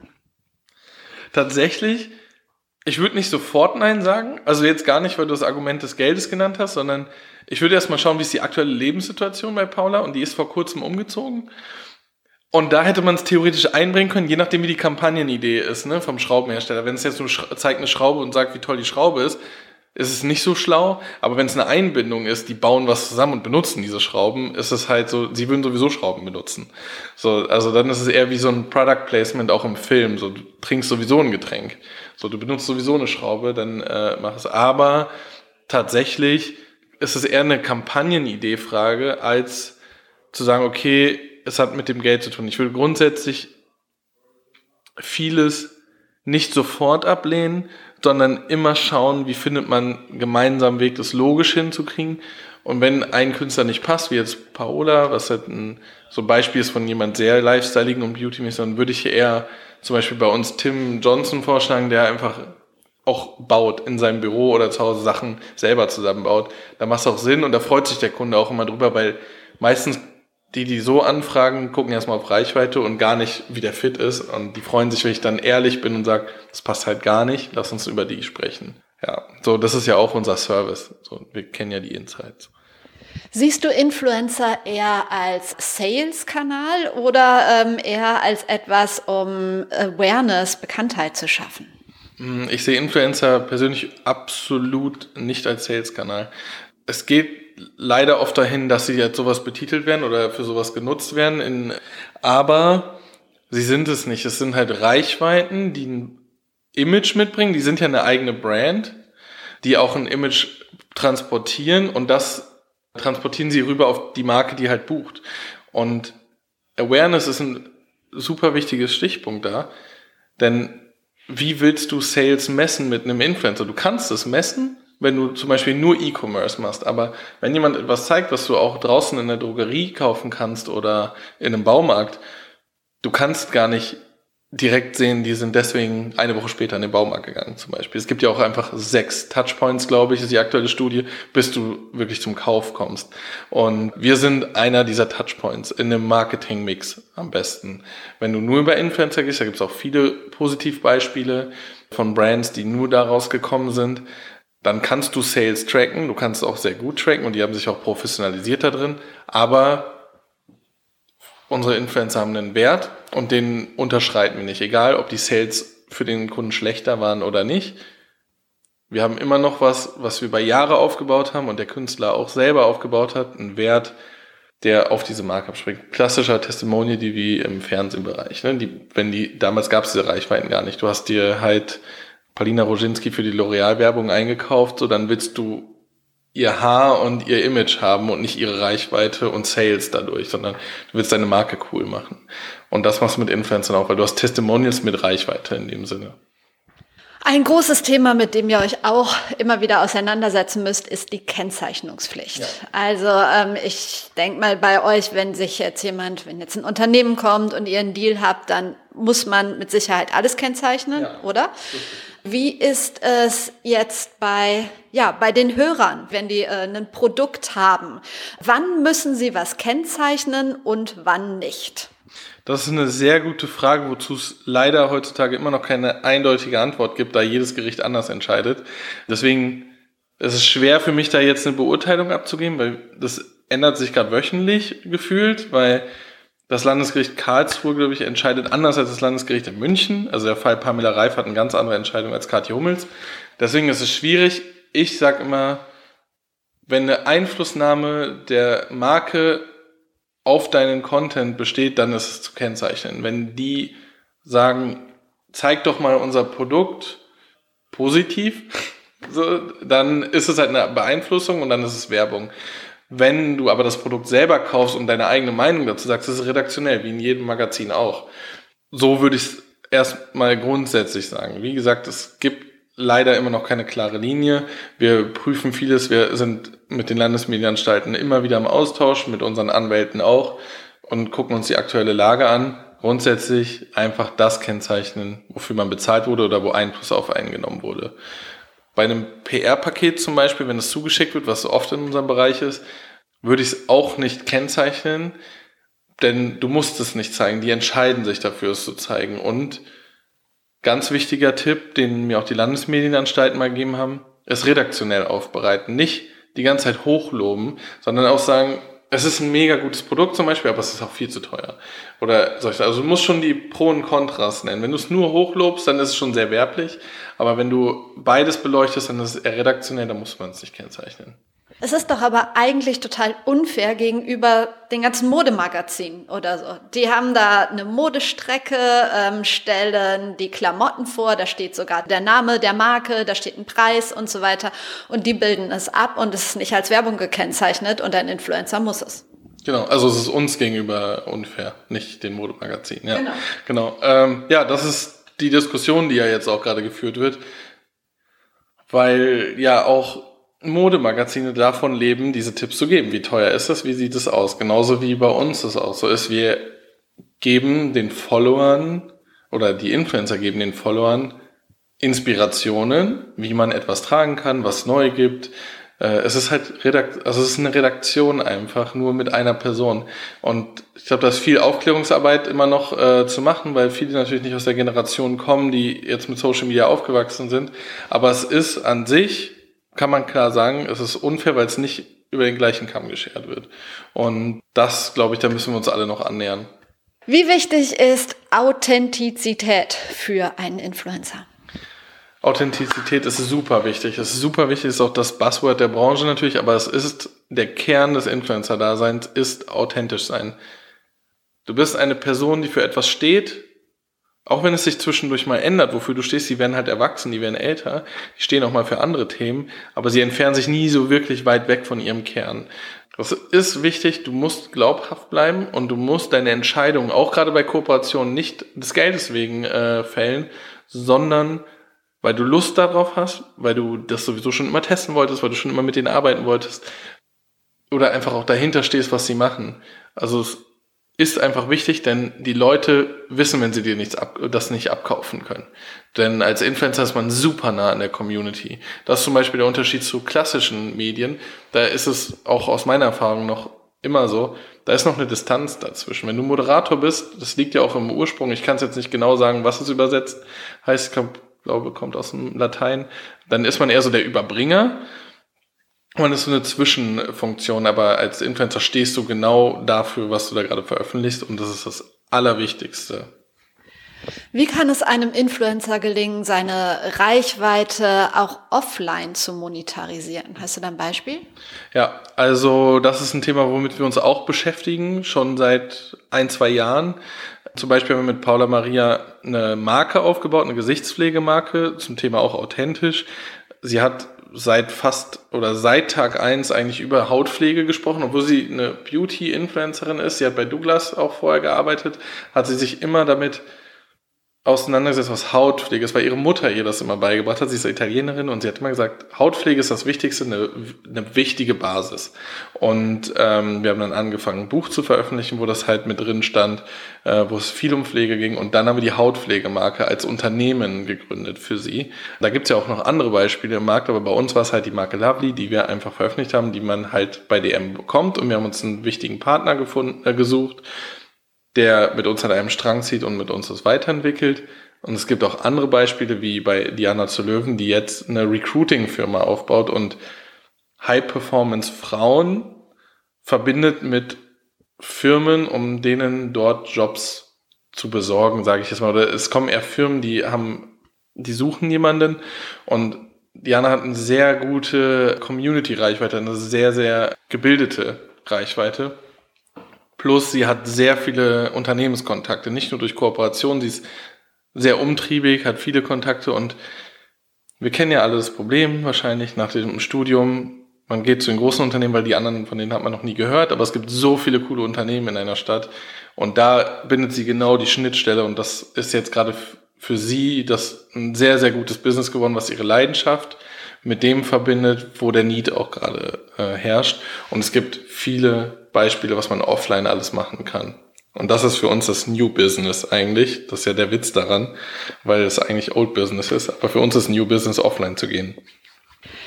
Tatsächlich, ich würde nicht sofort Nein sagen. Also jetzt gar nicht, weil du das Argument des Geldes genannt hast, sondern ich würde erst mal schauen, wie ist die aktuelle Lebenssituation bei Paula und die ist vor kurzem umgezogen. Und da hätte man es theoretisch einbringen können, je nachdem wie die Kampagnenidee ist, ne, vom Schraubenhersteller. Wenn es jetzt nur zeigt eine Schraube und sagt, wie toll die Schraube ist, ist es nicht so schlau, aber wenn es eine Einbindung ist, die bauen was zusammen und benutzen diese Schrauben, ist es halt so, sie würden sowieso Schrauben benutzen. So, also dann ist es eher wie so ein Product Placement auch im Film. So, du trinkst sowieso ein Getränk. So, du benutzt sowieso eine Schraube, dann äh, mach es. Aber tatsächlich ist es eher eine Kampagnenidee-Frage, als zu sagen, okay, es hat mit dem Geld zu tun. Ich will grundsätzlich vieles nicht sofort ablehnen, sondern immer schauen, wie findet man gemeinsam Weg, das logisch hinzukriegen. Und wenn ein Künstler nicht passt, wie jetzt Paola, was halt ein so ein Beispiel ist von jemand sehr lifestyleigen und beauty dann würde ich eher zum Beispiel bei uns Tim Johnson vorschlagen, der einfach auch baut in seinem Büro oder zu Hause Sachen selber zusammenbaut. Da macht es auch Sinn und da freut sich der Kunde auch immer drüber, weil meistens die, die so anfragen, gucken erstmal auf Reichweite und gar nicht, wie der fit ist. Und die freuen sich, wenn ich dann ehrlich bin und sage, das passt halt gar nicht, lass uns über die sprechen. Ja, so, das ist ja auch unser Service. So, wir kennen ja die Insights. Siehst du Influencer eher als Sales-Kanal oder ähm, eher als etwas, um Awareness, Bekanntheit zu schaffen? Hm, ich sehe Influencer persönlich absolut nicht als Sales-Kanal. Es geht leider oft dahin, dass sie jetzt sowas betitelt werden oder für sowas genutzt werden. In, aber sie sind es nicht. Es sind halt Reichweiten, die ein Image mitbringen. Die sind ja eine eigene Brand, die auch ein Image transportieren und das transportieren sie rüber auf die Marke, die halt bucht. Und Awareness ist ein super wichtiges Stichpunkt da, denn wie willst du Sales messen mit einem Influencer? Du kannst es messen, wenn du zum Beispiel nur E-Commerce machst. Aber wenn jemand etwas zeigt, was du auch draußen in der Drogerie kaufen kannst oder in einem Baumarkt, du kannst gar nicht direkt sehen, die sind deswegen eine Woche später in den Baumarkt gegangen zum Beispiel. Es gibt ja auch einfach sechs Touchpoints, glaube ich, ist die aktuelle Studie, bis du wirklich zum Kauf kommst. Und wir sind einer dieser Touchpoints in einem Marketing-Mix am besten. Wenn du nur über Influencer gehst, da gibt es auch viele Positivbeispiele von Brands, die nur daraus gekommen sind. Dann kannst du Sales tracken, du kannst auch sehr gut tracken und die haben sich auch professionalisiert da drin. Aber unsere Influencer haben einen Wert und den unterschreiten wir nicht. Egal, ob die Sales für den Kunden schlechter waren oder nicht. Wir haben immer noch was, was wir bei Jahre aufgebaut haben und der Künstler auch selber aufgebaut hat, einen Wert, der auf diese Marke abspringt. Klassischer Testimonial, die wie im Fernsehbereich. Ne? Die, wenn die, damals gab es diese Reichweiten gar nicht. Du hast dir halt Palina Roginski für die L'Oreal-Werbung eingekauft, so dann willst du ihr Haar und ihr Image haben und nicht ihre Reichweite und Sales dadurch, sondern du willst deine Marke cool machen. Und das machst du mit Influencern auch, weil du hast Testimonials mit Reichweite in dem Sinne. Ein großes Thema, mit dem ihr euch auch immer wieder auseinandersetzen müsst, ist die Kennzeichnungspflicht. Ja. Also ähm, ich denke mal bei euch, wenn sich jetzt jemand, wenn jetzt ein Unternehmen kommt und ihr einen Deal habt, dann muss man mit Sicherheit alles kennzeichnen, ja. oder? Wie ist es jetzt bei, ja, bei den Hörern, wenn die äh, ein Produkt haben? Wann müssen sie was kennzeichnen und wann nicht? Das ist eine sehr gute Frage, wozu es leider heutzutage immer noch keine eindeutige Antwort gibt, da jedes Gericht anders entscheidet. Deswegen ist es schwer für mich, da jetzt eine Beurteilung abzugeben, weil das ändert sich gerade wöchentlich gefühlt, weil das Landesgericht Karlsruhe, glaube ich, entscheidet anders als das Landesgericht in München. Also der Fall Pamela Reif hat eine ganz andere Entscheidung als Katja Hummels. Deswegen ist es schwierig. Ich sage immer, wenn eine Einflussnahme der Marke auf deinen Content besteht, dann ist es zu kennzeichnen. Wenn die sagen, zeig doch mal unser Produkt positiv, so, dann ist es halt eine Beeinflussung und dann ist es Werbung. Wenn du aber das Produkt selber kaufst und deine eigene Meinung dazu sagst, ist es redaktionell, wie in jedem Magazin auch. So würde ich es erstmal grundsätzlich sagen. Wie gesagt, es gibt leider immer noch keine klare Linie. Wir prüfen vieles. Wir sind mit den Landesmedienanstalten immer wieder im Austausch, mit unseren Anwälten auch und gucken uns die aktuelle Lage an. Grundsätzlich einfach das kennzeichnen, wofür man bezahlt wurde oder wo Einfluss auf einen genommen wurde. Bei einem PR-Paket zum Beispiel, wenn es zugeschickt wird, was so oft in unserem Bereich ist, würde ich es auch nicht kennzeichnen, denn du musst es nicht zeigen. Die entscheiden sich dafür, es zu zeigen. Und ganz wichtiger Tipp, den mir auch die Landesmedienanstalten mal gegeben haben, es redaktionell aufbereiten. Nicht die ganze Zeit hochloben, sondern auch sagen, es ist ein mega gutes Produkt zum Beispiel, aber es ist auch viel zu teuer. Oder solche, also du musst schon die Pro und Kontras nennen. Wenn du es nur hochlobst, dann ist es schon sehr werblich. Aber wenn du beides beleuchtest, dann ist es eher redaktionell, dann muss man es nicht kennzeichnen. Es ist doch aber eigentlich total unfair gegenüber den ganzen Modemagazinen oder so. Die haben da eine Modestrecke, ähm, stellen die Klamotten vor, da steht sogar der Name der Marke, da steht ein Preis und so weiter. Und die bilden es ab und es ist nicht als Werbung gekennzeichnet und ein Influencer muss es. Genau, also es ist uns gegenüber unfair, nicht den Modemagazinen. Ja, genau. genau. Ähm, ja, das ist die Diskussion, die ja jetzt auch gerade geführt wird, weil ja auch Modemagazine davon leben, diese Tipps zu geben. Wie teuer ist das? Wie sieht es aus? Genauso wie bei uns das auch so ist. Wir geben den Followern oder die Influencer geben den Followern Inspirationen, wie man etwas tragen kann, was neu gibt. Äh, es ist halt Redakt also es ist eine Redaktion einfach, nur mit einer Person. Und ich glaube, da ist viel Aufklärungsarbeit immer noch äh, zu machen, weil viele natürlich nicht aus der Generation kommen, die jetzt mit Social Media aufgewachsen sind. Aber es ist an sich kann man klar sagen, es ist unfair, weil es nicht über den gleichen Kamm geschert wird. Und das, glaube ich, da müssen wir uns alle noch annähern. Wie wichtig ist Authentizität für einen Influencer? Authentizität ist super wichtig. Es ist super wichtig, ist auch das Buzzword der Branche natürlich, aber es ist der Kern des Influencer-Daseins, ist authentisch sein. Du bist eine Person, die für etwas steht, auch wenn es sich zwischendurch mal ändert, wofür du stehst, die werden halt erwachsen, die werden älter, die stehen auch mal für andere Themen, aber sie entfernen sich nie so wirklich weit weg von ihrem Kern. Das ist wichtig, du musst glaubhaft bleiben und du musst deine Entscheidungen, auch gerade bei Kooperationen, nicht des Geldes wegen äh, fällen, sondern weil du Lust darauf hast, weil du das sowieso schon immer testen wolltest, weil du schon immer mit denen arbeiten wolltest oder einfach auch dahinter stehst, was sie machen. Also ist einfach wichtig, denn die Leute wissen, wenn sie dir nichts ab, das nicht abkaufen können. Denn als Influencer ist man super nah an der Community. Das ist zum Beispiel der Unterschied zu klassischen Medien. Da ist es auch aus meiner Erfahrung noch immer so, da ist noch eine Distanz dazwischen. Wenn du Moderator bist, das liegt ja auch im Ursprung, ich kann es jetzt nicht genau sagen, was es übersetzt, heißt, ich glaube, kommt aus dem Latein, dann ist man eher so der Überbringer. Man ist so eine Zwischenfunktion, aber als Influencer stehst du genau dafür, was du da gerade veröffentlichst und das ist das Allerwichtigste. Wie kann es einem Influencer gelingen, seine Reichweite auch offline zu monetarisieren? Hast du da ein Beispiel? Ja, also das ist ein Thema, womit wir uns auch beschäftigen, schon seit ein, zwei Jahren. Zum Beispiel haben wir mit Paula Maria eine Marke aufgebaut, eine Gesichtspflegemarke, zum Thema auch authentisch. Sie hat seit fast oder seit Tag eins eigentlich über Hautpflege gesprochen, obwohl sie eine Beauty-Influencerin ist. Sie hat bei Douglas auch vorher gearbeitet, hat sie sich immer damit auseinandergesetzt, was Hautpflege ist, weil ihre Mutter ihr das immer beigebracht hat. Sie ist Italienerin und sie hat immer gesagt, Hautpflege ist das Wichtigste, eine, eine wichtige Basis. Und ähm, wir haben dann angefangen, ein Buch zu veröffentlichen, wo das halt mit drin stand, äh, wo es viel um Pflege ging. Und dann haben wir die Hautpflegemarke als Unternehmen gegründet für sie. Da gibt's ja auch noch andere Beispiele im Markt, aber bei uns war es halt die Marke Lovely, die wir einfach veröffentlicht haben, die man halt bei DM bekommt. Und wir haben uns einen wichtigen Partner gefunden, äh, gesucht der mit uns an einem Strang zieht und mit uns das weiterentwickelt. Und es gibt auch andere Beispiele, wie bei Diana zu Löwen, die jetzt eine Recruiting-Firma aufbaut und High-Performance-Frauen verbindet mit Firmen, um denen dort Jobs zu besorgen, sage ich jetzt mal. Oder es kommen eher Firmen, die haben, die suchen jemanden und Diana hat eine sehr gute Community-Reichweite, eine sehr, sehr gebildete Reichweite. Plus sie hat sehr viele Unternehmenskontakte, nicht nur durch Kooperation, sie ist sehr umtriebig, hat viele Kontakte und wir kennen ja alle das Problem wahrscheinlich nach dem Studium. Man geht zu den großen Unternehmen, weil die anderen, von denen hat man noch nie gehört, aber es gibt so viele coole Unternehmen in einer Stadt und da bindet sie genau die Schnittstelle und das ist jetzt gerade für sie das ein sehr, sehr gutes Business geworden, was ihre Leidenschaft mit dem verbindet, wo der Need auch gerade äh, herrscht. Und es gibt viele Beispiele, was man offline alles machen kann. Und das ist für uns das New Business eigentlich. Das ist ja der Witz daran, weil es eigentlich Old Business ist. Aber für uns ist New Business offline zu gehen.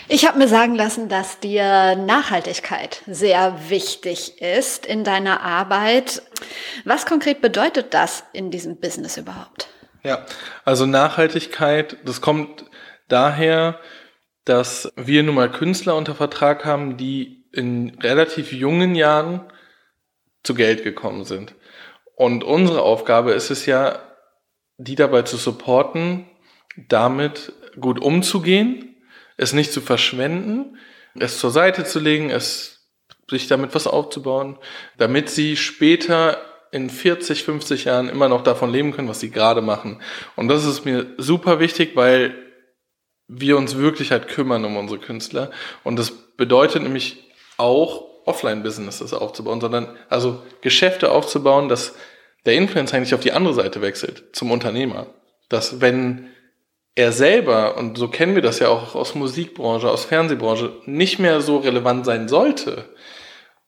Ich habe mir sagen lassen, dass dir Nachhaltigkeit sehr wichtig ist in deiner Arbeit. Was konkret bedeutet das in diesem Business überhaupt? Ja, also Nachhaltigkeit, das kommt daher, dass wir nun mal Künstler unter Vertrag haben, die in relativ jungen Jahren zu Geld gekommen sind. Und unsere Aufgabe ist es ja, die dabei zu supporten, damit gut umzugehen, es nicht zu verschwenden, es zur Seite zu legen, es sich damit was aufzubauen, damit sie später in 40, 50 Jahren immer noch davon leben können, was sie gerade machen. Und das ist mir super wichtig, weil wir uns wirklich halt kümmern um unsere Künstler. Und das bedeutet nämlich auch, Offline-Businesses aufzubauen, sondern also Geschäfte aufzubauen, dass der Influencer eigentlich auf die andere Seite wechselt, zum Unternehmer. Dass wenn er selber, und so kennen wir das ja auch aus Musikbranche, aus Fernsehbranche, nicht mehr so relevant sein sollte,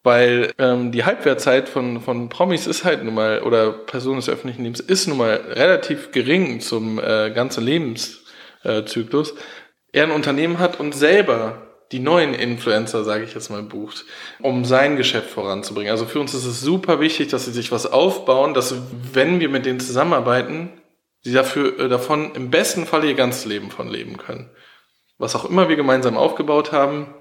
weil ähm, die Halbwertzeit von, von Promis ist halt nun mal, oder Personen des öffentlichen Lebens ist nun mal relativ gering zum äh, ganzen Lebens äh, er ein Unternehmen hat und selber die neuen Influencer, sage ich jetzt mal, bucht, um sein Geschäft voranzubringen. Also für uns ist es super wichtig, dass sie sich was aufbauen, dass wenn wir mit denen zusammenarbeiten, sie dafür äh, davon im besten Fall ihr ganzes Leben von leben können. Was auch immer wir gemeinsam aufgebaut haben,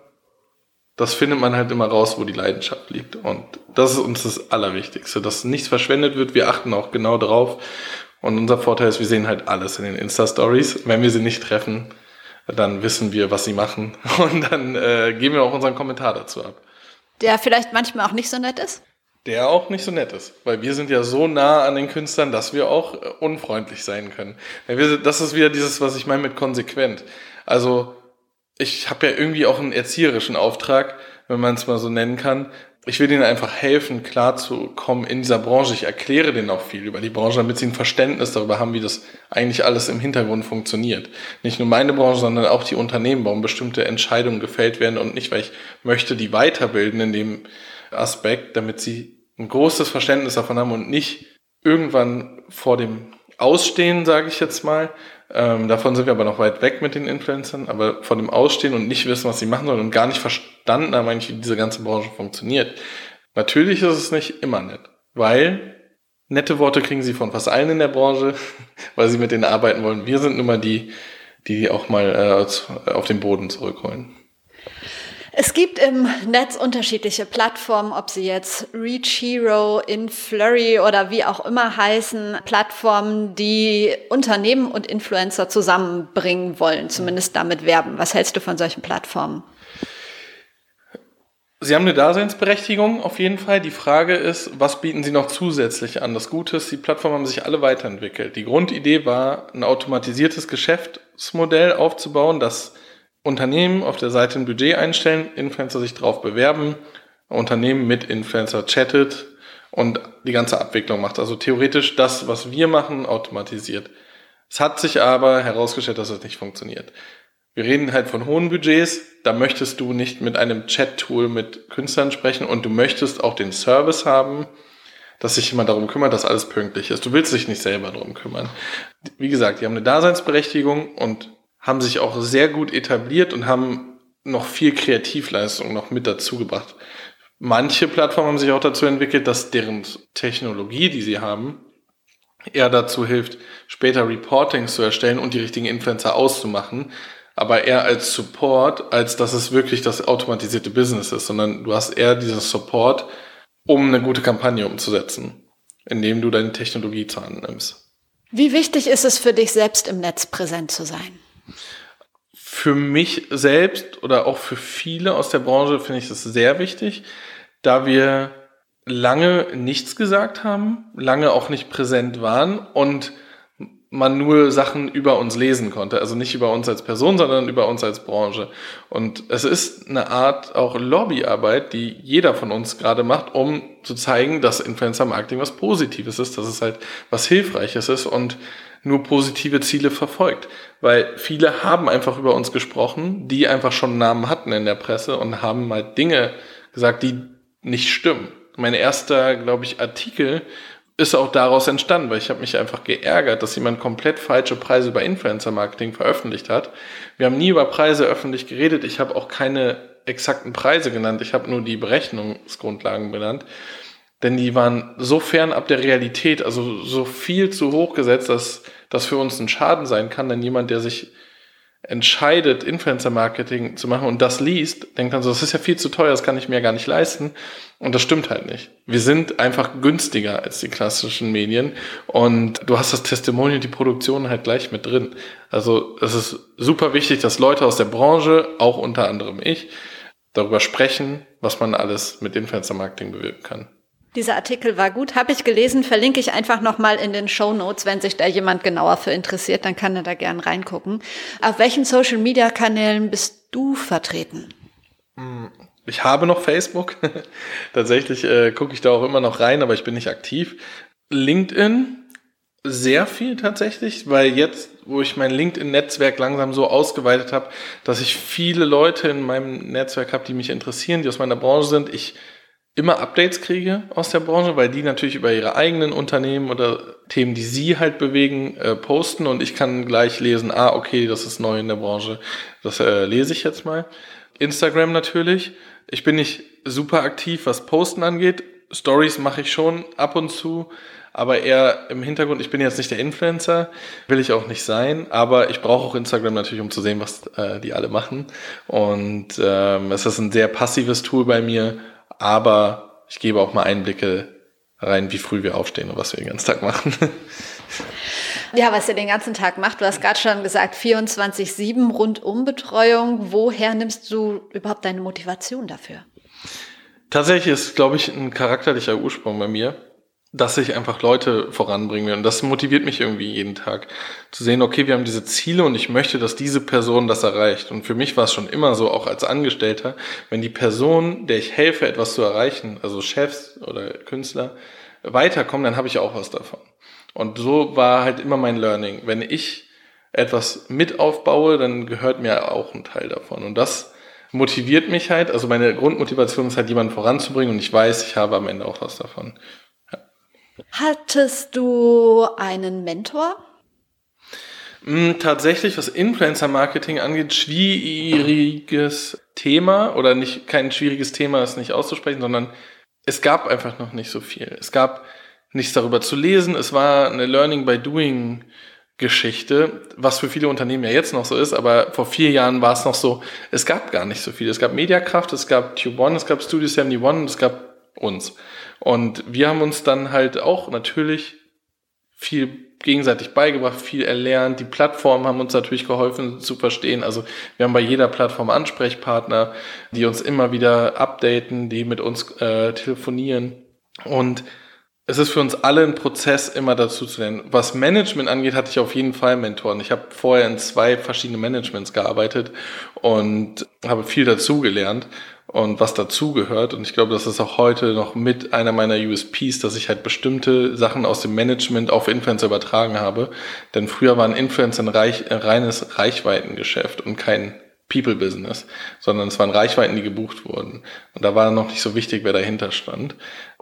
das findet man halt immer raus, wo die Leidenschaft liegt. Und das ist uns das Allerwichtigste, dass nichts verschwendet wird. Wir achten auch genau darauf. Und unser Vorteil ist, wir sehen halt alles in den Insta-Stories. Wenn wir sie nicht treffen, dann wissen wir, was sie machen. Und dann äh, geben wir auch unseren Kommentar dazu ab. Der vielleicht manchmal auch nicht so nett ist? Der auch nicht so nett ist. Weil wir sind ja so nah an den Künstlern, dass wir auch äh, unfreundlich sein können. Das ist wieder dieses, was ich meine mit konsequent. Also ich habe ja irgendwie auch einen erzieherischen Auftrag, wenn man es mal so nennen kann, ich will ihnen einfach helfen, klarzukommen in dieser Branche. Ich erkläre denen auch viel über die Branche, damit sie ein Verständnis darüber haben, wie das eigentlich alles im Hintergrund funktioniert. Nicht nur meine Branche, sondern auch die Unternehmen, warum bestimmte Entscheidungen gefällt werden und nicht, weil ich möchte die weiterbilden in dem Aspekt, damit sie ein großes Verständnis davon haben und nicht irgendwann vor dem Ausstehen, sage ich jetzt mal. Ähm, davon sind wir aber noch weit weg mit den Influencern, aber vor dem Ausstehen und nicht wissen, was sie machen sollen und gar nicht verstanden haben, eigentlich, wie diese ganze Branche funktioniert. Natürlich ist es nicht immer nett, weil nette Worte kriegen sie von fast allen in der Branche, weil sie mit denen arbeiten wollen. Wir sind nun mal die, die auch mal äh, auf den Boden zurückholen. Es gibt im Netz unterschiedliche Plattformen, ob sie jetzt Reach Hero, InFlurry oder wie auch immer heißen, Plattformen, die Unternehmen und Influencer zusammenbringen wollen, zumindest damit werben. Was hältst du von solchen Plattformen? Sie haben eine Daseinsberechtigung auf jeden Fall. Die Frage ist, was bieten Sie noch zusätzlich an? Das Gute ist, die Plattformen haben sich alle weiterentwickelt. Die Grundidee war, ein automatisiertes Geschäftsmodell aufzubauen, das Unternehmen auf der Seite ein Budget einstellen, Influencer sich drauf bewerben, Unternehmen mit Influencer chattet und die ganze Abwicklung macht. Also theoretisch das, was wir machen, automatisiert. Es hat sich aber herausgestellt, dass es nicht funktioniert. Wir reden halt von hohen Budgets, da möchtest du nicht mit einem Chat-Tool mit Künstlern sprechen und du möchtest auch den Service haben, dass sich jemand darum kümmert, dass alles pünktlich ist. Du willst dich nicht selber darum kümmern. Wie gesagt, die haben eine Daseinsberechtigung und haben sich auch sehr gut etabliert und haben noch viel Kreativleistung noch mit dazu gebracht. Manche Plattformen haben sich auch dazu entwickelt, dass deren Technologie, die sie haben, eher dazu hilft, später Reportings zu erstellen und die richtigen Influencer auszumachen, aber eher als Support, als dass es wirklich das automatisierte Business ist, sondern du hast eher dieses Support, um eine gute Kampagne umzusetzen, indem du deine Technologie zur Hand nimmst. Wie wichtig ist es für dich selbst im Netz präsent zu sein? Für mich selbst oder auch für viele aus der Branche finde ich das sehr wichtig, da wir lange nichts gesagt haben, lange auch nicht präsent waren und man nur Sachen über uns lesen konnte. Also nicht über uns als Person, sondern über uns als Branche. Und es ist eine Art auch Lobbyarbeit, die jeder von uns gerade macht, um zu zeigen, dass Influencer Marketing was Positives ist, dass es halt was Hilfreiches ist und nur positive Ziele verfolgt. Weil viele haben einfach über uns gesprochen, die einfach schon Namen hatten in der Presse und haben mal Dinge gesagt, die nicht stimmen. Mein erster, glaube ich, Artikel ist auch daraus entstanden, weil ich habe mich einfach geärgert, dass jemand komplett falsche Preise über Influencer-Marketing veröffentlicht hat. Wir haben nie über Preise öffentlich geredet. Ich habe auch keine exakten Preise genannt. Ich habe nur die Berechnungsgrundlagen benannt denn die waren so fern ab der Realität, also so viel zu hoch gesetzt, dass das für uns ein Schaden sein kann, denn jemand, der sich entscheidet, Influencer-Marketing zu machen und das liest, denkt dann so, das ist ja viel zu teuer, das kann ich mir gar nicht leisten. Und das stimmt halt nicht. Wir sind einfach günstiger als die klassischen Medien und du hast das Testimonial, die Produktion halt gleich mit drin. Also es ist super wichtig, dass Leute aus der Branche, auch unter anderem ich, darüber sprechen, was man alles mit Influencer-Marketing bewirken kann. Dieser Artikel war gut, habe ich gelesen, verlinke ich einfach nochmal in den Show Notes, wenn sich da jemand genauer für interessiert, dann kann er da gern reingucken. Auf welchen Social Media Kanälen bist du vertreten? Ich habe noch Facebook. Tatsächlich äh, gucke ich da auch immer noch rein, aber ich bin nicht aktiv. LinkedIn sehr viel tatsächlich, weil jetzt, wo ich mein LinkedIn-Netzwerk langsam so ausgeweitet habe, dass ich viele Leute in meinem Netzwerk habe, die mich interessieren, die aus meiner Branche sind, ich immer Updates kriege aus der Branche, weil die natürlich über ihre eigenen Unternehmen oder Themen, die sie halt bewegen, äh, posten und ich kann gleich lesen, ah, okay, das ist neu in der Branche, das äh, lese ich jetzt mal. Instagram natürlich. Ich bin nicht super aktiv, was Posten angeht. Stories mache ich schon ab und zu, aber eher im Hintergrund. Ich bin jetzt nicht der Influencer, will ich auch nicht sein, aber ich brauche auch Instagram natürlich, um zu sehen, was äh, die alle machen. Und ähm, es ist ein sehr passives Tool bei mir, aber ich gebe auch mal Einblicke rein, wie früh wir aufstehen und was wir den ganzen Tag machen. Ja, was ihr den ganzen Tag macht, du hast gerade schon gesagt, 24-7 Rundumbetreuung. Woher nimmst du überhaupt deine Motivation dafür? Tatsächlich ist, glaube ich, ein charakterlicher Ursprung bei mir dass ich einfach Leute voranbringen will. Und das motiviert mich irgendwie jeden Tag zu sehen, okay, wir haben diese Ziele und ich möchte, dass diese Person das erreicht. Und für mich war es schon immer so, auch als Angestellter, wenn die Person, der ich helfe, etwas zu erreichen, also Chefs oder Künstler, weiterkommen, dann habe ich auch was davon. Und so war halt immer mein Learning. Wenn ich etwas mit aufbaue, dann gehört mir auch ein Teil davon. Und das motiviert mich halt. Also meine Grundmotivation ist halt, jemanden voranzubringen und ich weiß, ich habe am Ende auch was davon. Hattest du einen Mentor? Hm, tatsächlich, was Influencer-Marketing angeht, schwieriges Thema oder nicht kein schwieriges Thema, ist nicht auszusprechen, sondern es gab einfach noch nicht so viel. Es gab nichts darüber zu lesen. Es war eine Learning by Doing Geschichte, was für viele Unternehmen ja jetzt noch so ist, aber vor vier Jahren war es noch so, es gab gar nicht so viel. Es gab Mediakraft, es gab Tube One, es gab Studio 71 und es gab uns. Und wir haben uns dann halt auch natürlich viel gegenseitig beigebracht, viel erlernt. Die Plattformen haben uns natürlich geholfen zu verstehen. Also wir haben bei jeder Plattform Ansprechpartner, die uns immer wieder updaten, die mit uns äh, telefonieren. Und es ist für uns alle ein Prozess, immer dazu zu lernen. Was Management angeht, hatte ich auf jeden Fall Mentoren. Ich habe vorher in zwei verschiedenen Managements gearbeitet und habe viel dazugelernt und was dazugehört. Und ich glaube, das ist auch heute noch mit einer meiner USPs, dass ich halt bestimmte Sachen aus dem Management auf Influencer übertragen habe. Denn früher war ein Influencer ein, reich, ein reines Reichweitengeschäft und kein People-Business, sondern es waren Reichweiten, die gebucht wurden. Und da war noch nicht so wichtig, wer dahinter stand.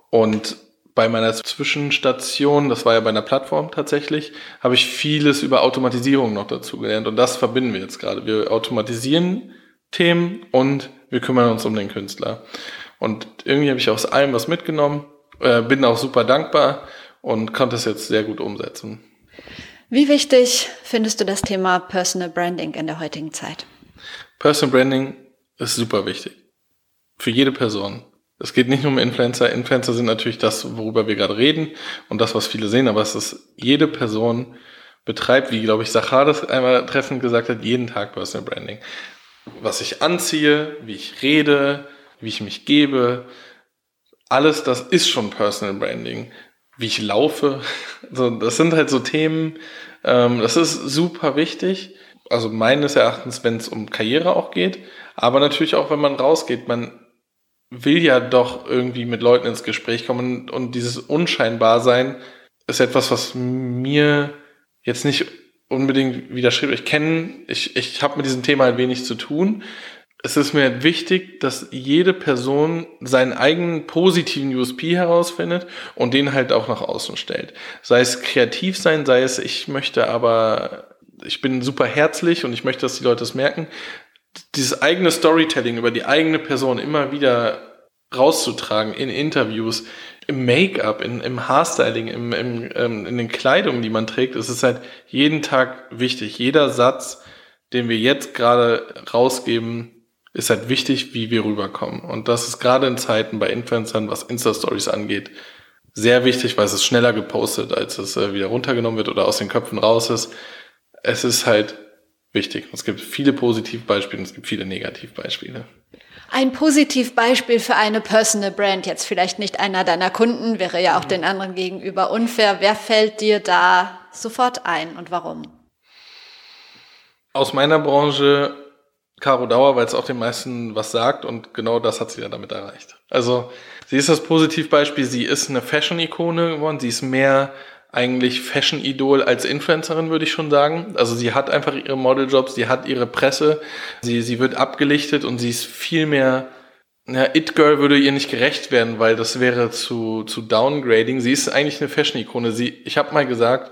Und bei meiner Zwischenstation, das war ja bei einer Plattform tatsächlich, habe ich vieles über Automatisierung noch dazu gelernt und das verbinden wir jetzt gerade. Wir automatisieren Themen und wir kümmern uns um den Künstler. Und irgendwie habe ich aus allem was mitgenommen, äh, bin auch super dankbar und konnte es jetzt sehr gut umsetzen. Wie wichtig findest du das Thema Personal Branding in der heutigen Zeit? Personal Branding ist super wichtig. Für jede Person. Es geht nicht nur um Influencer. Influencer sind natürlich das, worüber wir gerade reden und das, was viele sehen, aber es ist jede Person betreibt, wie glaube ich Sachar das einmal treffend gesagt hat, jeden Tag Personal Branding. Was ich anziehe, wie ich rede, wie ich mich gebe, alles das ist schon Personal Branding. Wie ich laufe, so, das sind halt so Themen, ähm, das ist super wichtig. Also meines Erachtens, wenn es um Karriere auch geht, aber natürlich auch, wenn man rausgeht, man will ja doch irgendwie mit Leuten ins Gespräch kommen. Und dieses Unscheinbarsein ist etwas, was mir jetzt nicht unbedingt widerstrebt. Ich kenne, ich, ich habe mit diesem Thema ein wenig zu tun. Es ist mir wichtig, dass jede Person seinen eigenen positiven USP herausfindet und den halt auch nach außen stellt. Sei es kreativ sein, sei es, ich möchte aber, ich bin super herzlich und ich möchte, dass die Leute es merken dieses eigene Storytelling über die eigene Person immer wieder rauszutragen in Interviews, im Make-up, in, im Haarstyling, im, im, ähm, in den Kleidungen, die man trägt, ist es halt jeden Tag wichtig. Jeder Satz, den wir jetzt gerade rausgeben, ist halt wichtig, wie wir rüberkommen. Und das ist gerade in Zeiten bei Influencern, was Insta-Stories angeht, sehr wichtig, weil es ist schneller gepostet, als es äh, wieder runtergenommen wird oder aus den Köpfen raus ist. Es ist halt wichtig. Es gibt viele Positivbeispiele und es gibt viele Negativbeispiele. Ein Positivbeispiel für eine Personal Brand, jetzt vielleicht nicht einer deiner Kunden, wäre ja auch den anderen gegenüber unfair. Wer fällt dir da sofort ein und warum? Aus meiner Branche Caro Dauer, weil es auch den meisten was sagt und genau das hat sie ja damit erreicht. Also sie ist das Positivbeispiel, sie ist eine Fashion-Ikone geworden, sie ist mehr eigentlich Fashion-Idol als Influencerin, würde ich schon sagen. Also sie hat einfach ihre Modeljobs, sie hat ihre Presse, sie, sie wird abgelichtet und sie ist viel mehr, ja, It-Girl würde ihr nicht gerecht werden, weil das wäre zu, zu downgrading. Sie ist eigentlich eine Fashion-Ikone. Sie, ich habe mal gesagt,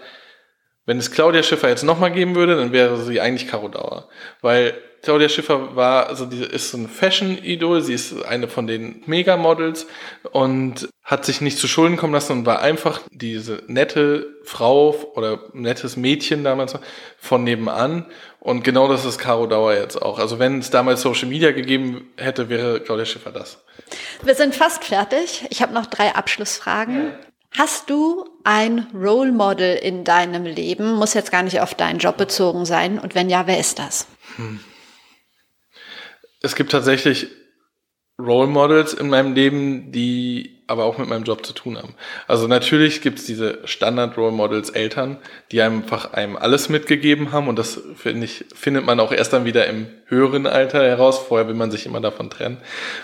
wenn es Claudia Schiffer jetzt nochmal geben würde, dann wäre sie eigentlich Caro Dauer. Weil Claudia Schiffer war, also die ist so ein Fashion-Idol, sie ist eine von den Megamodels und hat sich nicht zu Schulden kommen lassen und war einfach diese nette Frau oder nettes Mädchen damals von nebenan. Und genau das ist Caro Dauer jetzt auch. Also wenn es damals Social Media gegeben hätte, wäre Claudia Schiffer das. Wir sind fast fertig. Ich habe noch drei Abschlussfragen. Ja. Hast du ein Role Model in deinem Leben? Muss jetzt gar nicht auf deinen Job bezogen sein. Und wenn ja, wer ist das? Hm es gibt tatsächlich Role Models in meinem Leben, die aber auch mit meinem Job zu tun haben. Also natürlich gibt es diese Standard Role Models Eltern, die einfach einem alles mitgegeben haben und das finde ich findet man auch erst dann wieder im höheren Alter heraus. Vorher will man sich immer davon trennen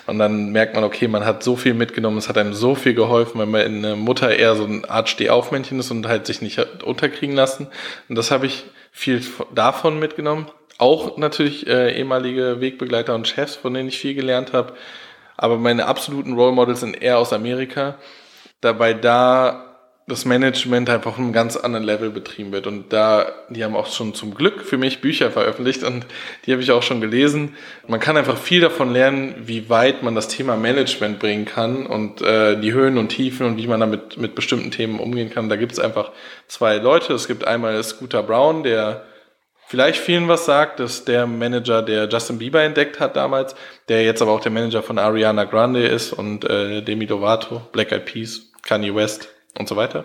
und dann merkt man, okay, man hat so viel mitgenommen, es hat einem so viel geholfen, wenn man in eine Mutter eher so eine Art Stehaufmännchen ist und halt sich nicht unterkriegen lassen. Und das habe ich viel davon mitgenommen. Auch natürlich äh, ehemalige Wegbegleiter und Chefs, von denen ich viel gelernt habe. Aber meine absoluten Role Models sind eher aus Amerika. Dabei da das Management einfach auf einem ganz anderen Level betrieben wird. Und da, die haben auch schon zum Glück für mich Bücher veröffentlicht und die habe ich auch schon gelesen. Man kann einfach viel davon lernen, wie weit man das Thema Management bringen kann und äh, die Höhen und Tiefen und wie man damit mit bestimmten Themen umgehen kann. Da gibt es einfach zwei Leute. Es gibt einmal Scooter Brown, der vielleicht vielen was sagt, dass der Manager, der Justin Bieber entdeckt hat damals, der jetzt aber auch der Manager von Ariana Grande ist und äh, Demi Lovato, Black Eyed Peas, Kanye West und so weiter.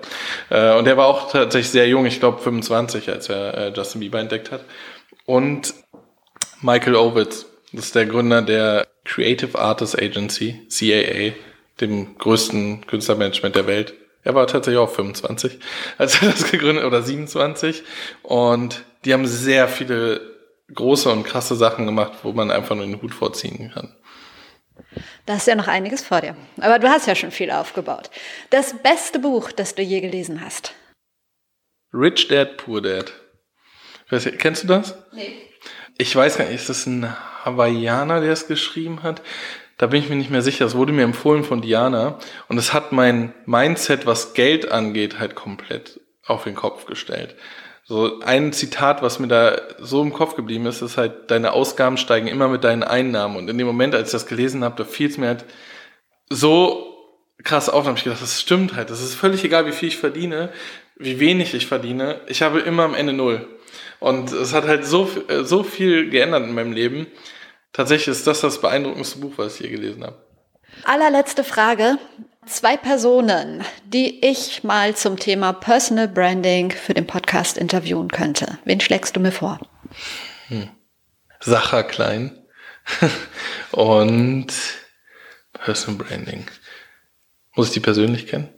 Äh, und er war auch tatsächlich sehr jung, ich glaube 25, als er äh, Justin Bieber entdeckt hat. Und Michael Ovitz, das ist der Gründer der Creative Artists Agency, CAA, dem größten Künstlermanagement der Welt. Er war tatsächlich auch 25, als er das gegründet oder 27. Und die haben sehr viele große und krasse Sachen gemacht, wo man einfach nur den Hut vorziehen kann. Da hast ja noch einiges vor dir. Aber du hast ja schon viel aufgebaut. Das beste Buch, das du je gelesen hast? Rich Dad, Poor Dad. Nicht, kennst du das? Nee. Ich weiß gar nicht, ist das ein Hawaiianer, der es geschrieben hat? Da bin ich mir nicht mehr sicher. Es wurde mir empfohlen von Diana. Und es hat mein Mindset, was Geld angeht, halt komplett auf den Kopf gestellt. So ein Zitat, was mir da so im Kopf geblieben ist, ist halt, deine Ausgaben steigen immer mit deinen Einnahmen. Und in dem Moment, als ich das gelesen habe, da fiel es mir halt so krass auf, da habe ich gedacht, das stimmt halt. Das ist völlig egal, wie viel ich verdiene, wie wenig ich verdiene. Ich habe immer am Ende null. Und es hat halt so, so viel geändert in meinem Leben. Tatsächlich ist das das beeindruckendste Buch, was ich je gelesen habe. Allerletzte Frage. Zwei Personen, die ich mal zum Thema Personal Branding für den Podcast interviewen könnte. Wen schlägst du mir vor? Hm. Sacha Klein und Personal Branding. Muss ich die persönlich kennen?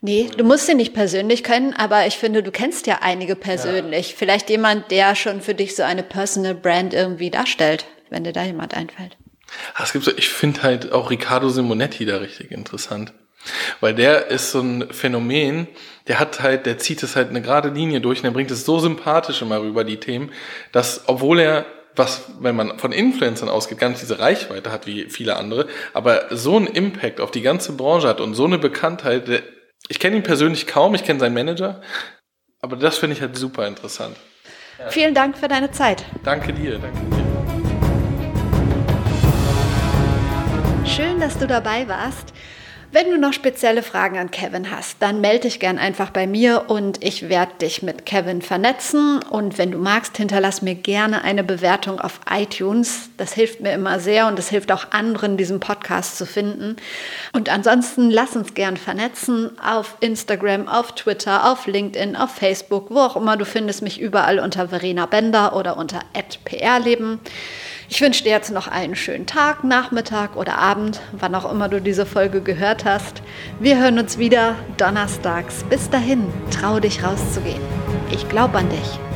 Nee, du musst sie nicht persönlich kennen, aber ich finde, du kennst ja einige persönlich. Ja. Vielleicht jemand, der schon für dich so eine Personal Brand irgendwie darstellt, wenn dir da jemand einfällt. Es gibt so, ich finde halt auch Riccardo Simonetti da richtig interessant. Weil der ist so ein Phänomen, der hat halt, der zieht es halt eine gerade Linie durch und der bringt es so sympathisch immer rüber, die Themen, dass, obwohl er, was, wenn man von Influencern ausgeht, gar nicht diese Reichweite hat wie viele andere, aber so einen Impact auf die ganze Branche hat und so eine Bekanntheit, der, ich kenne ihn persönlich kaum, ich kenne seinen Manager, aber das finde ich halt super interessant. Ja. Vielen Dank für deine Zeit. Danke dir, danke dir. Schön, dass du dabei warst. Wenn du noch spezielle Fragen an Kevin hast, dann melde dich gern einfach bei mir und ich werde dich mit Kevin vernetzen. Und wenn du magst, hinterlass mir gerne eine Bewertung auf iTunes. Das hilft mir immer sehr und das hilft auch anderen, diesen Podcast zu finden. Und ansonsten lass uns gern vernetzen auf Instagram, auf Twitter, auf LinkedIn, auf Facebook, wo auch immer. Du findest mich überall unter Verena Bender oder unter @prleben. Ich wünsche dir jetzt noch einen schönen Tag, Nachmittag oder Abend, wann auch immer du diese Folge gehört hast. Wir hören uns wieder donnerstags. Bis dahin, trau dich rauszugehen. Ich glaube an dich.